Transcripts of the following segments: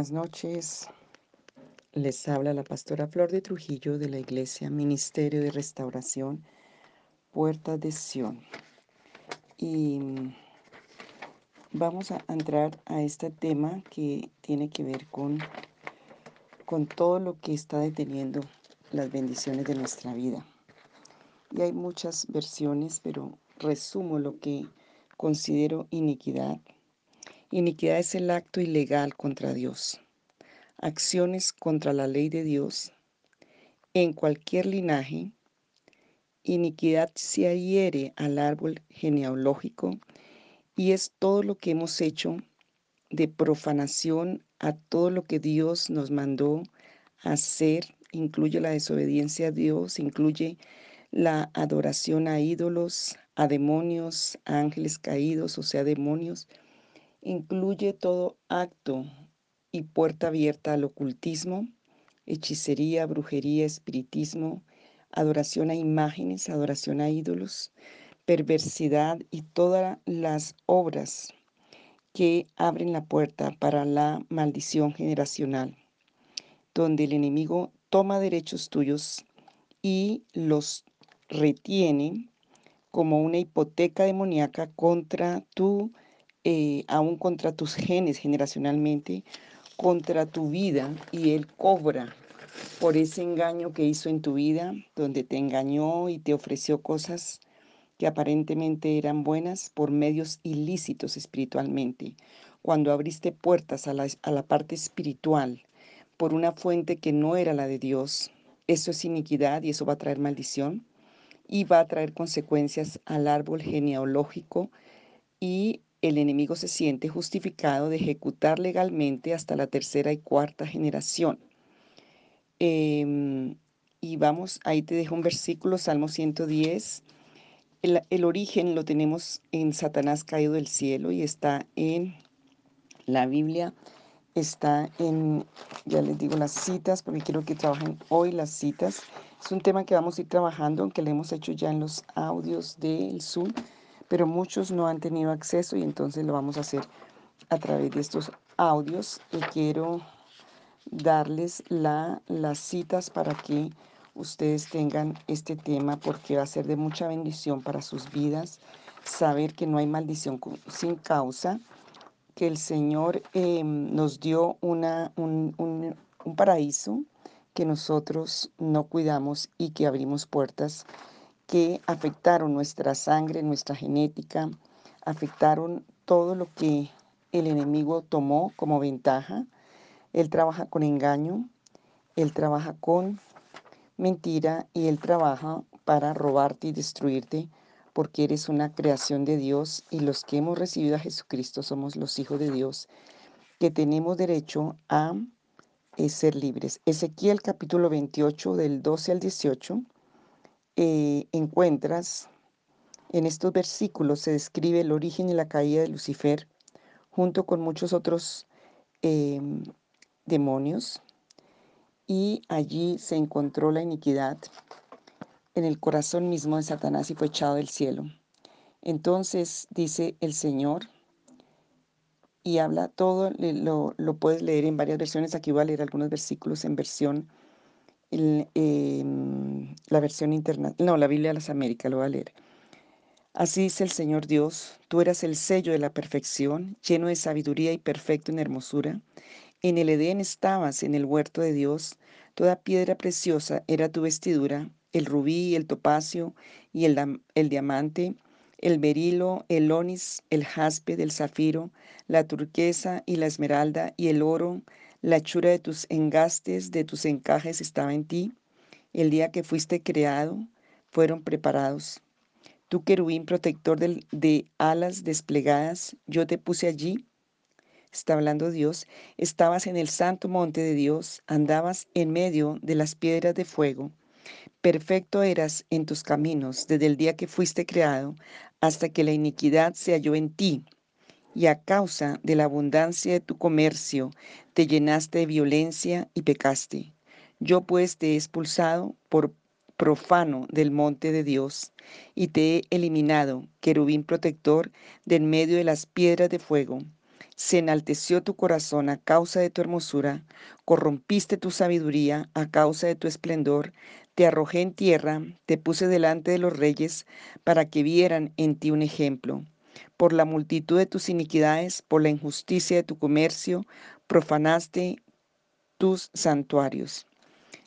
Buenas noches. Les habla la pastora Flor de Trujillo de la Iglesia Ministerio de Restauración Puerta de Sion. Y mm, vamos a entrar a este tema que tiene que ver con, con todo lo que está deteniendo las bendiciones de nuestra vida. Y hay muchas versiones, pero resumo lo que considero iniquidad. Iniquidad es el acto ilegal contra Dios. Acciones contra la ley de Dios. En cualquier linaje, iniquidad se adhiere al árbol genealógico y es todo lo que hemos hecho de profanación a todo lo que Dios nos mandó hacer, incluye la desobediencia a Dios, incluye la adoración a ídolos, a demonios, a ángeles caídos, o sea, demonios, incluye todo acto y puerta abierta al ocultismo, hechicería, brujería, espiritismo, adoración a imágenes, adoración a ídolos, perversidad y todas las obras que abren la puerta para la maldición generacional, donde el enemigo toma derechos tuyos y los retiene como una hipoteca demoníaca contra tu, eh, aún contra tus genes generacionalmente, contra tu vida y Él cobra por ese engaño que hizo en tu vida, donde te engañó y te ofreció cosas que aparentemente eran buenas por medios ilícitos espiritualmente. Cuando abriste puertas a la, a la parte espiritual por una fuente que no era la de Dios, eso es iniquidad y eso va a traer maldición y va a traer consecuencias al árbol genealógico y el enemigo se siente justificado de ejecutar legalmente hasta la tercera y cuarta generación. Em, y vamos, ahí te dejo un versículo, Salmo 110. El, el, origen lo tenemos en Satanás caído del cielo y está en la Biblia, está en, ya les digo las citas, porque quiero que trabajen hoy las citas. Es un tema que vamos a ir trabajando, aunque lo hemos hecho ya en los audios del Zoom pero muchos no han tenido acceso y entonces lo vamos a hacer a través de estos audios y quiero darles la, las citas para que ustedes tengan este tema porque va a ser de mucha bendición para sus vidas saber que no hay maldición sin causa, que el Señor eh, nos dio una, un, un, un paraíso que nosotros no cuidamos y que abrimos puertas que afectaron nuestra sangre, nuestra genética, afectaron todo lo que el enemigo tomó como ventaja. Él trabaja con engaño, él trabaja con mentira y él trabaja para robarte y destruirte porque eres una creación de Dios y los que hemos recibido a Jesucristo somos los hijos de Dios que tenemos derecho a eh, ser libres. Ezequiel capítulo 28 del 12 al 18 eh, encuentras, en estos versículos se describe el origen y la caída de Lucifer, junto con muchos otros eh, demonios, y allí se encontró la iniquidad en el corazón mismo de Satanás y fue echado del cielo. Entonces dice el Señor, y habla todo, lo, lo puedes leer en varias versiones, aquí voy a leer algunos versículos en versión eh, la versión internacional, no, la Biblia de las Américas, lo voy a leer. Así dice el Señor Dios, tú eras el sello de la perfección, lleno de sabiduría y perfecto en hermosura. En el Edén estabas, en el huerto de Dios, toda piedra preciosa era tu vestidura, el rubí, el topacio y el, el diamante, el berilo, el onis, el jaspe, el zafiro, la turquesa y la esmeralda y el oro, la hechura de tus engastes, de tus encajes estaba en ti. El día que fuiste creado, fueron preparados. Tu querubín protector de, de alas desplegadas, yo te puse allí. Está hablando Dios. Estabas en el santo monte de Dios, andabas en medio de las piedras de fuego. Perfecto eras en tus caminos desde el día que fuiste creado hasta que la iniquidad se halló en ti y a causa de la abundancia de tu comercio te llenaste de violencia y pecaste. Yo pues te he expulsado por profano del monte de Dios y te he eliminado, querubín protector, de en medio de las piedras de fuego. Se enalteció tu corazón a causa de tu hermosura, corrompiste tu sabiduría a causa de tu esplendor, te arrojé en tierra, te puse delante de los reyes, para que vieran en ti un ejemplo. Por la multitud de tus iniquidades, por la injusticia de tu comercio, profanaste tus santuarios.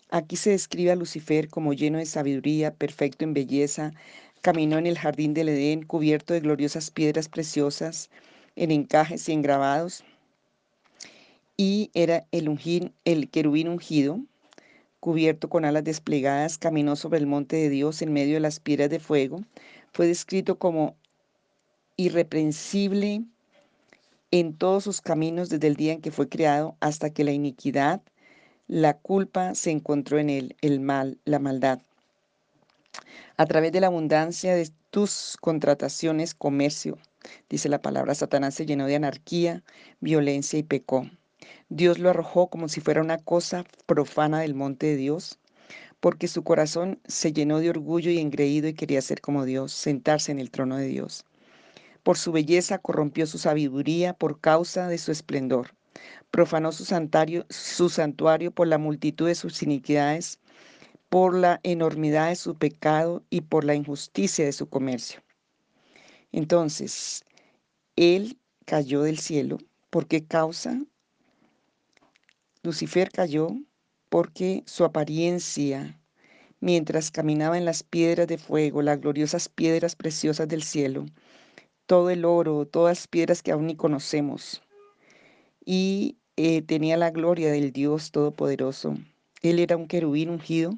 Aquí se describe a Lucifer como lleno de sabiduría, perfecto en belleza, caminó en el jardín del Edén cubierto de gloriosas piedras preciosas, en encajes y engrabados, y era el, el querubín ungido, cubierto con alas desplegadas, caminó sobre el monte de Dios en medio de las piedras de fuego. Fue descrito como irreprensible en todos sus caminos desde el día en que fue creado hasta que la iniquidad la culpa se encontró en él, el mal, la maldad. A través de la abundancia de tus contrataciones, comercio, dice la palabra, Satanás se llenó de anarquía, violencia y pecó. Dios lo arrojó como si fuera una cosa profana del monte de Dios, porque su corazón se llenó de orgullo y engreído y quería ser como Dios, sentarse en el trono de Dios. Por su belleza corrompió su sabiduría por causa de su esplendor profanó su santuario, su santuario por la multitud de sus iniquidades, por la enormidad de su pecado y por la injusticia de su comercio. Entonces, él cayó del cielo. ¿Por qué causa? Lucifer cayó porque su apariencia, mientras caminaba en las piedras de fuego, las gloriosas piedras preciosas del cielo, todo el oro, todas las piedras que aún ni conocemos, y eh, tenía la gloria del Dios Todopoderoso. Él era un querubín ungido,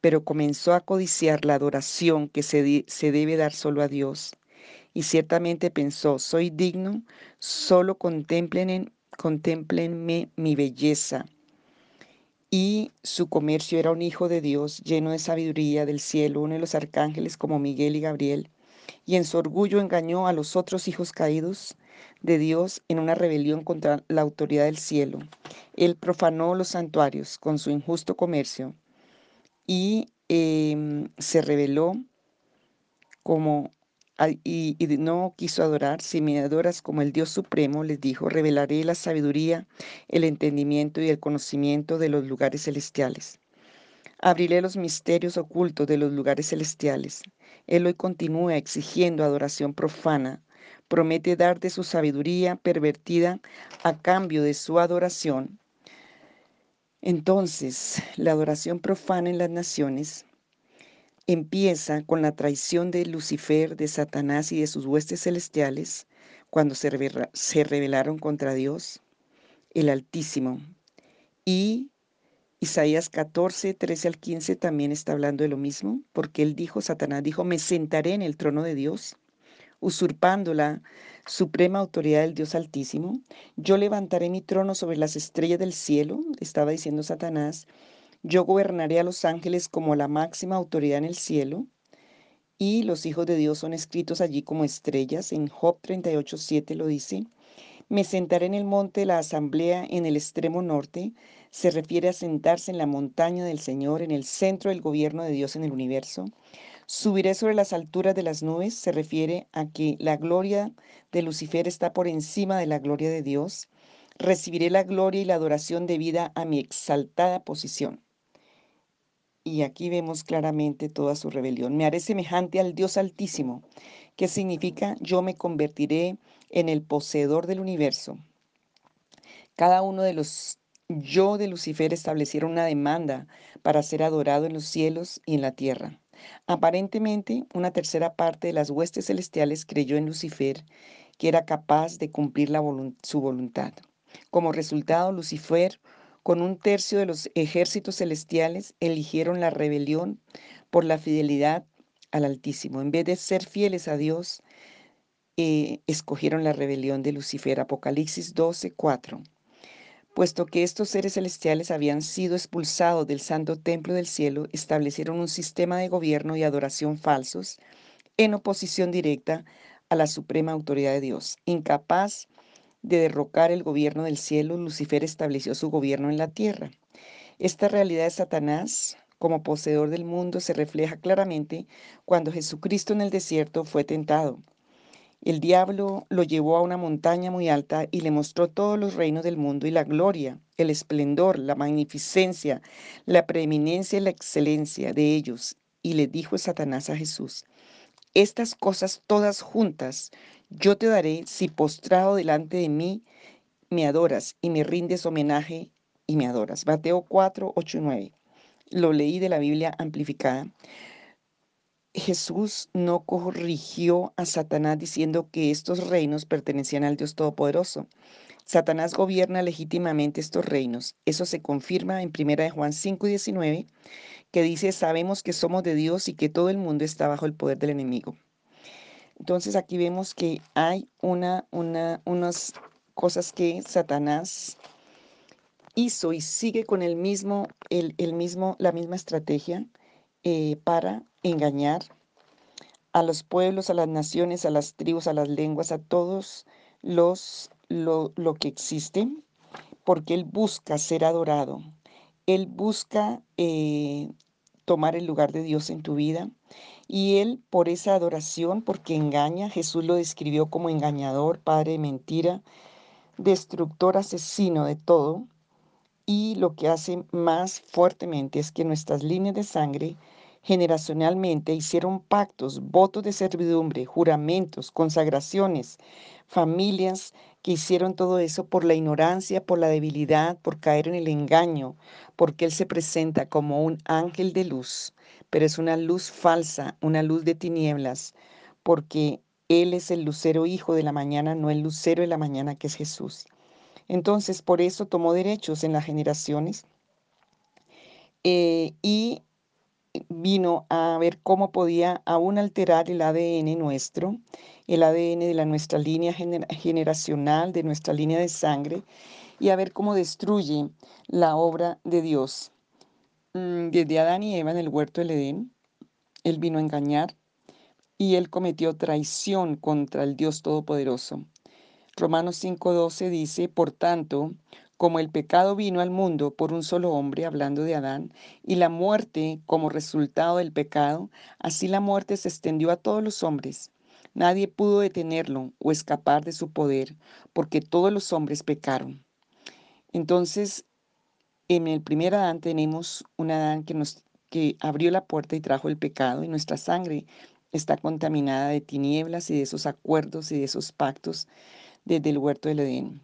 pero comenzó a codiciar la adoración que se, se debe dar solo a Dios. Y ciertamente pensó, soy digno, solo contemplen, contemplenme mi belleza. Y su comercio era un hijo de Dios, lleno de sabiduría del cielo, uno de los arcángeles como Miguel y Gabriel. Y en su orgullo engañó a los otros hijos caídos de Dios en una rebelión contra la autoridad del cielo. Él profanó los santuarios con su injusto comercio y em, se rebeló como y, y, no quiso adorar. Si me adoras como el Dios supremo, les dijo, revelaré la sabiduría, el entendimiento y el conocimiento de los lugares celestiales. Abriré los misterios ocultos de los lugares celestiales. Él hoy continúa exigiendo adoración profana promete dar de su sabiduría pervertida a cambio de su adoración. Entonces, la adoración profana en las naciones empieza con la traición de Lucifer, de Satanás y de sus huestes celestiales, cuando se, rebelaron contra Dios, el Altísimo. Y Isaías 14, 13 al 15 también está hablando de lo mismo, porque él dijo, Satanás dijo, me sentaré en el trono de Dios usurpando la suprema autoridad del Dios Altísimo. Yo levantaré mi trono sobre las estrellas del cielo, estaba diciendo Satanás. Yo gobernaré a los ángeles como la máxima autoridad en el cielo. Y los hijos de Dios son escritos allí como estrellas. En Job 38.7 lo dice. Me sentaré en el monte de la asamblea en el extremo norte. Se refiere a sentarse en la montaña del Señor, en el centro del gobierno de Dios en el universo. Subiré sobre las alturas de las nubes se refiere a que la gloria de Lucifer está por encima de la gloria de Dios. Recibiré la gloria y la adoración debida a mi exaltada posición. Y aquí vemos claramente toda su rebelión. Me haré semejante al Dios Altísimo, que significa yo me convertiré en el poseedor del universo. Cada uno de los yo de Lucifer establecieron una demanda para ser adorado en los cielos y en la tierra. Aparentemente, una tercera parte de las huestes celestiales creyó en Lucifer, que era capaz de cumplir su voluntad. Como resultado, Lucifer, con un tercio de los ejércitos celestiales, eligieron la rebelión por la fidelidad al Altísimo. En vez de ser fieles a Dios, eh, escogieron la rebelión de Lucifer. Apocalipsis 12, 4 puesto que estos seres celestiales habían sido expulsados del santo templo del cielo, establecieron un sistema de gobierno y adoración falsos en oposición directa a la suprema autoridad de Dios. Incapaz de derrocar el gobierno del cielo, Lucifer estableció su gobierno en la tierra. Esta realidad de Satanás como poseedor del mundo se refleja claramente cuando Jesucristo en el desierto fue tentado El diablo lo llevó a una montaña muy alta y le mostró todos los reinos del mundo y la gloria, el esplendor, la magnificencia, la preeminencia y la excelencia de ellos. Y le dijo Satanás a Jesús, estas cosas todas juntas yo te daré si postrado delante de mí me adoras y me rindes homenaje y me adoras. Mateo 4, 8 y 9. Lo leí de la Biblia amplificada. Jesús no corrigió a Satanás diciendo que estos reinos pertenecían al Dios Todopoderoso. Satanás gobierna legítimamente estos reinos. Eso se confirma en 1 de Juan 5 y 19, que dice, sabemos que somos de Dios y que todo el mundo está bajo el poder del enemigo. Entonces aquí vemos que hay una, una, unas cosas que Satanás hizo y sigue con el mismo, el, el mismo, la misma estrategia eh, para engañar a los pueblos, a las naciones, a las tribus, a las lenguas, a todos los lo, lo que existe, porque Él busca ser adorado. Él busca eh, tomar el lugar de Dios en tu vida. Y Él, por esa adoración, porque engaña, Jesús lo describió como engañador, padre de mentira, destructor, asesino de todo. Y lo que hace más fuertemente es que nuestras líneas de sangre generacionalmente hicieron pactos, votos de servidumbre, juramentos, consagraciones, familias que hicieron todo eso por la ignorancia, por la debilidad, por caer en el engaño, porque Él se presenta como un ángel de luz, pero es una luz falsa, una luz de tinieblas, porque Él es el lucero hijo de la mañana, no el lucero de la mañana que es Jesús. Entonces, por eso tomó derechos en las generaciones eh, y vino a ver cómo podía aún alterar el ADN nuestro, el ADN de nuestra línea generacional, de nuestra línea de sangre, y a ver cómo destruye la obra de Dios. Mm, desde Adán y Eva en el huerto del Edén, Él vino a engañar y Él cometió traición contra el Dios Todopoderoso. Romanos 5:12 dice, por tanto, como el pecado vino al mundo por un solo hombre, hablando de Adán, y la muerte como resultado del pecado, así la muerte se extendió a todos los hombres. Nadie pudo detenerlo o escapar de su poder, porque todos los hombres pecaron. Entonces, en el primer Adán tenemos un Adán que nos que abrió la puerta y trajo el pecado y nuestra sangre está contaminada de tinieblas y de esos acuerdos y de esos pactos desde el huerto del Edén.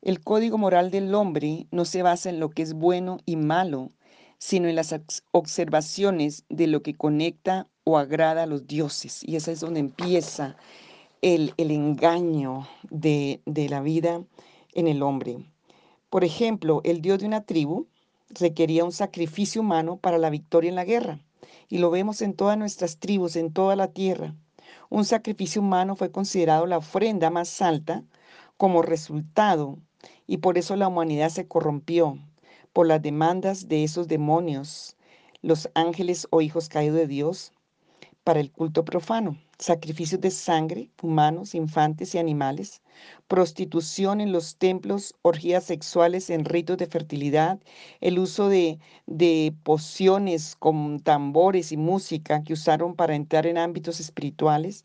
El código moral del hombre no se basa en lo que es bueno y malo, sino en las observaciones de lo que conecta o agrada a los dioses. Y esa es donde empieza el, engaño de, de la vida en el hombre. Por ejemplo, el dios de una tribu requería un sacrificio humano para la victoria en la guerra. Y lo vemos en todas nuestras tribus, en toda la tierra. Un sacrificio humano fue considerado la ofrenda más alta como resultado y por eso la humanidad se corrompió por las demandas de esos demonios, los ángeles o hijos caídos de Dios, para el culto profano, sacrificios de sangre, humanos, infantes y animales, prostitución en los templos, orgías sexuales en ritos de fertilidad, el uso de, de pociones con tambores y música que usaron para entrar en ámbitos espirituales,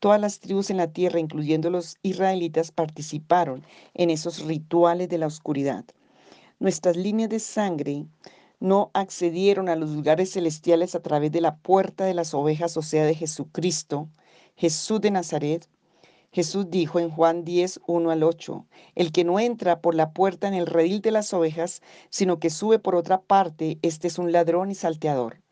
Todas las tribus en la tierra, incluyendo los israelitas, participaron en esos rituales de la oscuridad. Nuestras líneas de sangre no accedieron a los lugares celestiales a través de la puerta de las ovejas, o sea, de Jesucristo, Jesús de Nazaret. Jesús dijo en Juan 10, 1 al 8, el que no entra por la puerta en el redil de las ovejas, sino que sube por otra parte, este es un ladrón y salteador.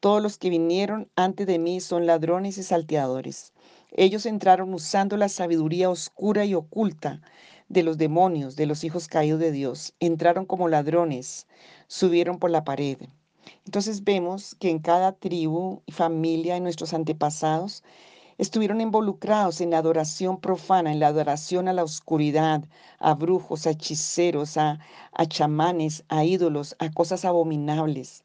Todos los que vinieron antes de mí son ladrones y salteadores. Ellos entraron usando la sabiduría oscura y oculta de los demonios, de los hijos caídos de Dios. Entraron como ladrones, subieron por la pared. Entonces vemos que en cada tribu y familia de nuestros antepasados estuvieron involucrados en la adoración profana, en la adoración a la oscuridad, a brujos, a hechiceros, a, a chamanes, a ídolos, a cosas abominables.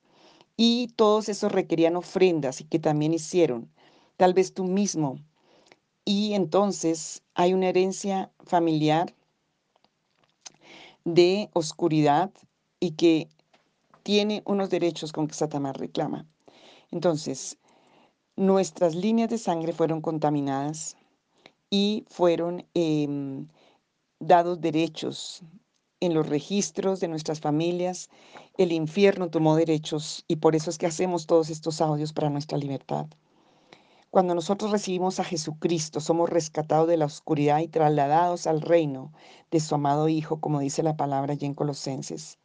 Y todos esos requerían ofrendas y que también hicieron. Tal vez tú mismo y entonces hay una herencia familiar de oscuridad y que tiene unos derechos con que Satanás reclama. Entonces, nuestras líneas de sangre fueron contaminadas y fueron em, dados derechos en los registros de nuestras familias. El infierno tomó derechos y por eso es que hacemos todos estos audios para nuestra libertad. Cuando nosotros recibimos a Jesucristo, somos rescatados de la oscuridad y trasladados al reino de su amado Hijo, como dice la palabra allí en Colosenses,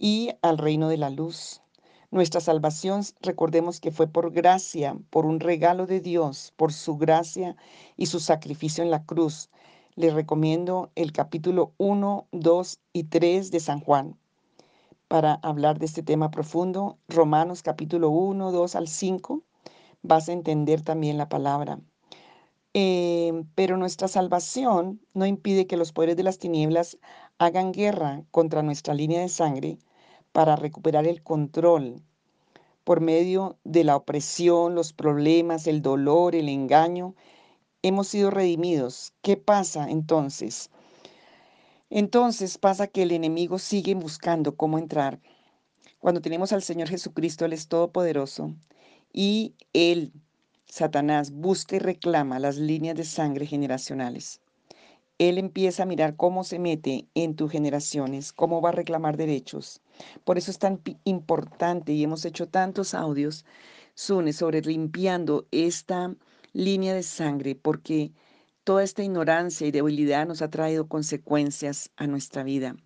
y al reino de la luz. Nuestra salvación, recordemos que fue por gracia, por un regalo de Dios, por su gracia y su sacrificio en la cruz. Les recomiendo el capítulo 1, 2 y 3 de San Juan para hablar de este tema profundo. Romanos capítulo 1, 2 al 5 vas a entender también la palabra. Em, pero nuestra salvación no impide que los poderes de las tinieblas hagan guerra contra nuestra línea de sangre para recuperar el control por medio de la opresión, los problemas, el dolor, el engaño. Hemos sido redimidos. ¿Qué pasa entonces? Entonces pasa que el enemigo sigue buscando cómo entrar. Cuando tenemos al Señor Jesucristo, Él es todopoderoso y él, Satanás, busca y reclama las líneas de sangre generacionales. Él empieza a mirar cómo se mete en tus generaciones, cómo va a reclamar derechos. Por eso es tan importante y hemos hecho tantos audios, Sune, sobre limpiando esta línea de sangre, porque toda esta ignorancia y debilidad nos ha traído consecuencias a nuestra vida.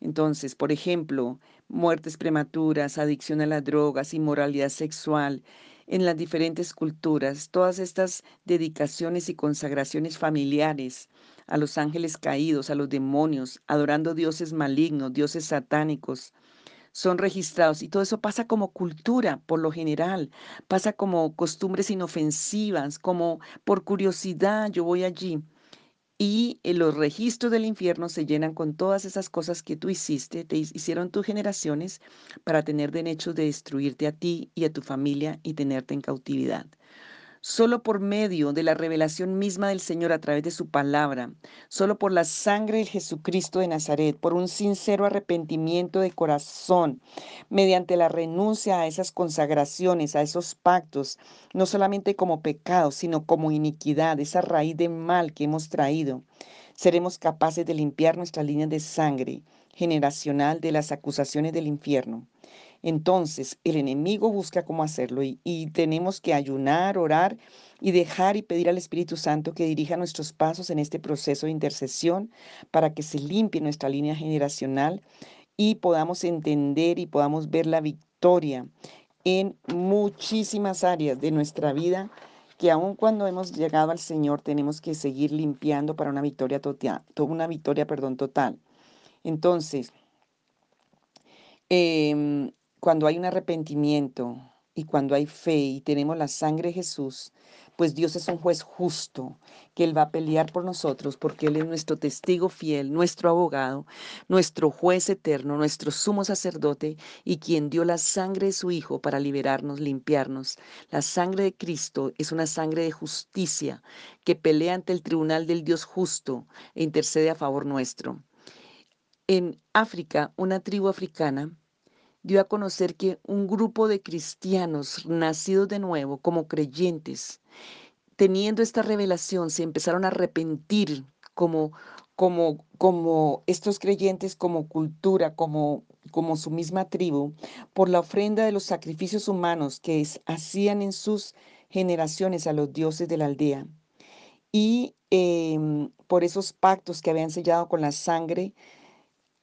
Entonces, por ejemplo, muertes prematuras, adicción a las drogas, inmoralidad sexual, en las diferentes culturas, todas estas dedicaciones y consagraciones familiares a los ángeles caídos, a los demonios, adorando dioses malignos, dioses satánicos, son registrados y todo eso pasa como cultura por lo general, pasa como costumbres inofensivas, como por curiosidad yo voy allí. Y eh, los registros del infierno se llenan con todas esas cosas que tú hiciste, te hicieron tus generaciones para tener derecho de destruirte a ti y a tu familia y tenerte en cautividad. Solo por medio de la revelación misma del Señor a través de su palabra, solo por la sangre de Jesucristo de Nazaret, por un sincero arrepentimiento de corazón, mediante la renuncia a esas consagraciones, a esos pactos, no solamente como pecado, sino como iniquidad, esa raíz de mal que hemos traído, seremos capaces de limpiar nuestras líneas de sangre generacional de las acusaciones del infierno. Entonces, el enemigo busca cómo hacerlo y, tenemos que ayunar, orar y dejar y pedir al Espíritu Santo que dirija nuestros pasos en este proceso de intercesión para que se limpie nuestra línea generacional y podamos entender y podamos ver la victoria en muchísimas áreas de nuestra vida que aun cuando hemos llegado al Señor tenemos que seguir limpiando para una victoria total, una victoria, perdón, total. Entonces, eh, cuando hay un arrepentimiento y cuando hay fe y tenemos la sangre de Jesús, pues Dios es un juez justo, que Él va a pelear por nosotros, porque Él es nuestro testigo fiel, nuestro abogado, nuestro juez eterno, nuestro sumo sacerdote y quien dio la sangre de su Hijo para liberarnos, limpiarnos. La sangre de Cristo es una sangre de justicia que pelea ante el tribunal del Dios justo e intercede a favor nuestro. En África, una tribu africana dio a conocer que un grupo de cristianos nacidos de nuevo como creyentes, teniendo esta revelación, se empezaron a arrepentir como, como, como estos creyentes, como cultura, como, como su misma tribu, por la ofrenda de los sacrificios humanos que hacían en sus generaciones a los dioses de la aldea. Y em, por esos pactos que habían sellado con la sangre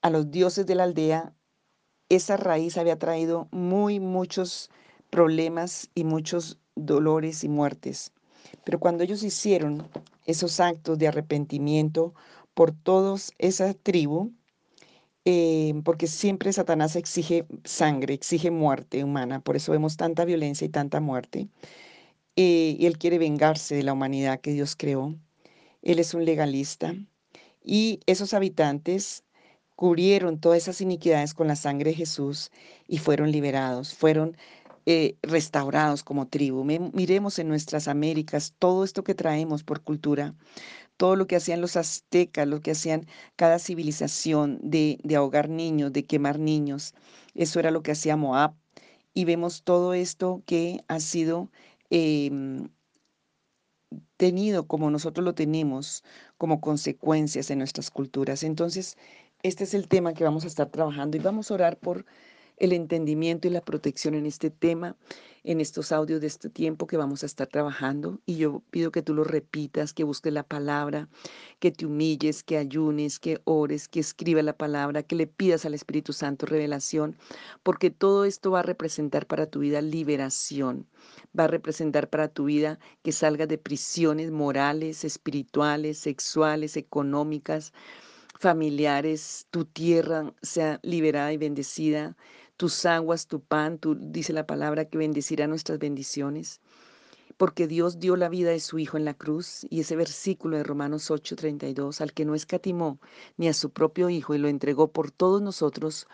a los dioses de la aldea, esa raíz había traído muy muchos problemas y muchos dolores y muertes. Pero cuando ellos hicieron esos actos de arrepentimiento por todos esa tribu, eh, porque siempre Satanás exige sangre, exige muerte humana, por eso vemos tanta violencia y tanta muerte. Eh, y él quiere vengarse de la humanidad que Dios creó. Él es un legalista. Y esos habitantes cubrieron todas esas iniquidades con la sangre de Jesús y fueron liberados, fueron eh, restaurados como tribu. miremos en nuestras Américas todo esto que traemos por cultura, todo lo que hacían los aztecas, lo que hacían cada civilización de, ahogar niños, de quemar niños. Eso era lo que hacía Moab. Y vemos todo esto que ha sido em, tenido como nosotros lo tenemos como consecuencias en nuestras culturas. Entonces, este es el tema que vamos a estar trabajando y vamos a orar por el entendimiento y la protección en este tema, en estos audios de este tiempo que vamos a estar trabajando. Y yo pido que tú lo repitas, que busques la palabra, que te humilles, que ayunes, que ores, que escriba la palabra, que le pidas al Espíritu Santo revelación, porque todo esto va a representar para tu vida liberación, va a representar para tu vida que salgas de prisiones morales, espirituales, sexuales, económicas familiares, tu tierra sea liberada y bendecida, tus aguas, tu pan, tú, dice la palabra que bendecirá nuestras bendiciones, porque Dios dio la vida de su Hijo en la cruz, y ese versículo de Romanos 8:32, al que no escatimó ni a su propio Hijo y lo entregó por todos nosotros,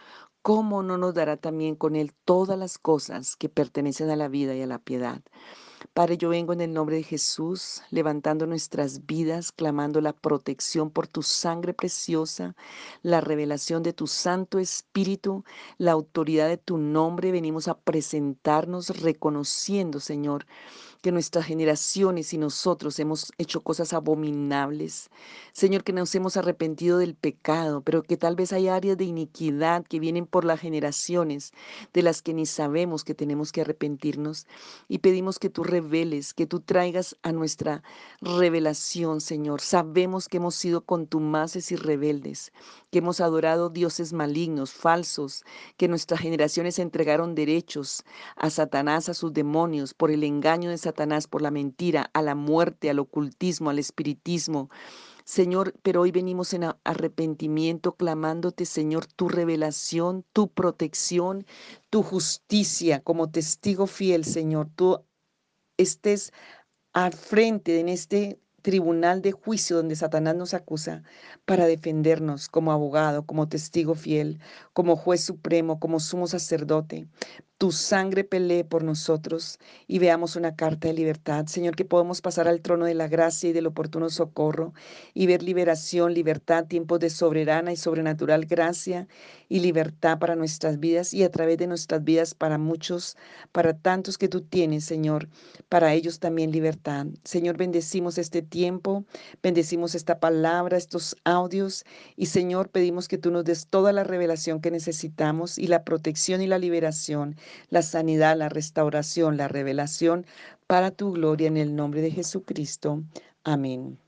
¿cómo no nos dará también con él todas las cosas que pertenecen a la vida y a la piedad? Padre, yo vengo en el nombre de Jesús, levantando nuestras vidas, clamando la protección por tu sangre preciosa, la revelación de tu Santo Espíritu, la autoridad de tu nombre. Venimos a presentarnos reconociendo, Señor, que nuestras generaciones y nosotros hemos hecho cosas abominables. Señor, que nos hemos arrepentido del pecado, pero que tal vez hay áreas de iniquidad que vienen por las generaciones de las que ni sabemos que tenemos que arrepentirnos. Y pedimos que tú reveles, que tú traigas a nuestra revelación, Señor. Sabemos que hemos sido contumaces y rebeldes, que hemos adorado dioses malignos, falsos, que nuestras generaciones entregaron derechos a Satanás, a sus demonios, por el engaño de Satanás, por la mentira, a la muerte, al ocultismo, al espiritismo. Señor, pero hoy venimos en arrepentimiento, clamándote, Señor, tu revelación, tu protección, tu justicia como testigo fiel, Señor. Tú estés al frente en este tribunal de juicio donde Satanás nos acusa para defendernos como abogado, como testigo fiel, como juez supremo, como sumo sacerdote. Tu sangre pelee por nosotros y veamos una carta de libertad. Señor, que podamos pasar al trono de la gracia y del oportuno socorro y ver liberación, libertad, tiempos de soberana y sobrenatural gracia y libertad para nuestras vidas y a través de nuestras vidas para muchos, para tantos que tú tienes, Señor, para ellos también libertad. Señor, bendecimos este tiempo, bendecimos esta palabra, estos audios y Señor, pedimos que tú nos des toda la revelación que necesitamos y la protección y la liberación la sanidad, la restauración, la revelación para tu gloria en el nombre de Jesucristo. Amén.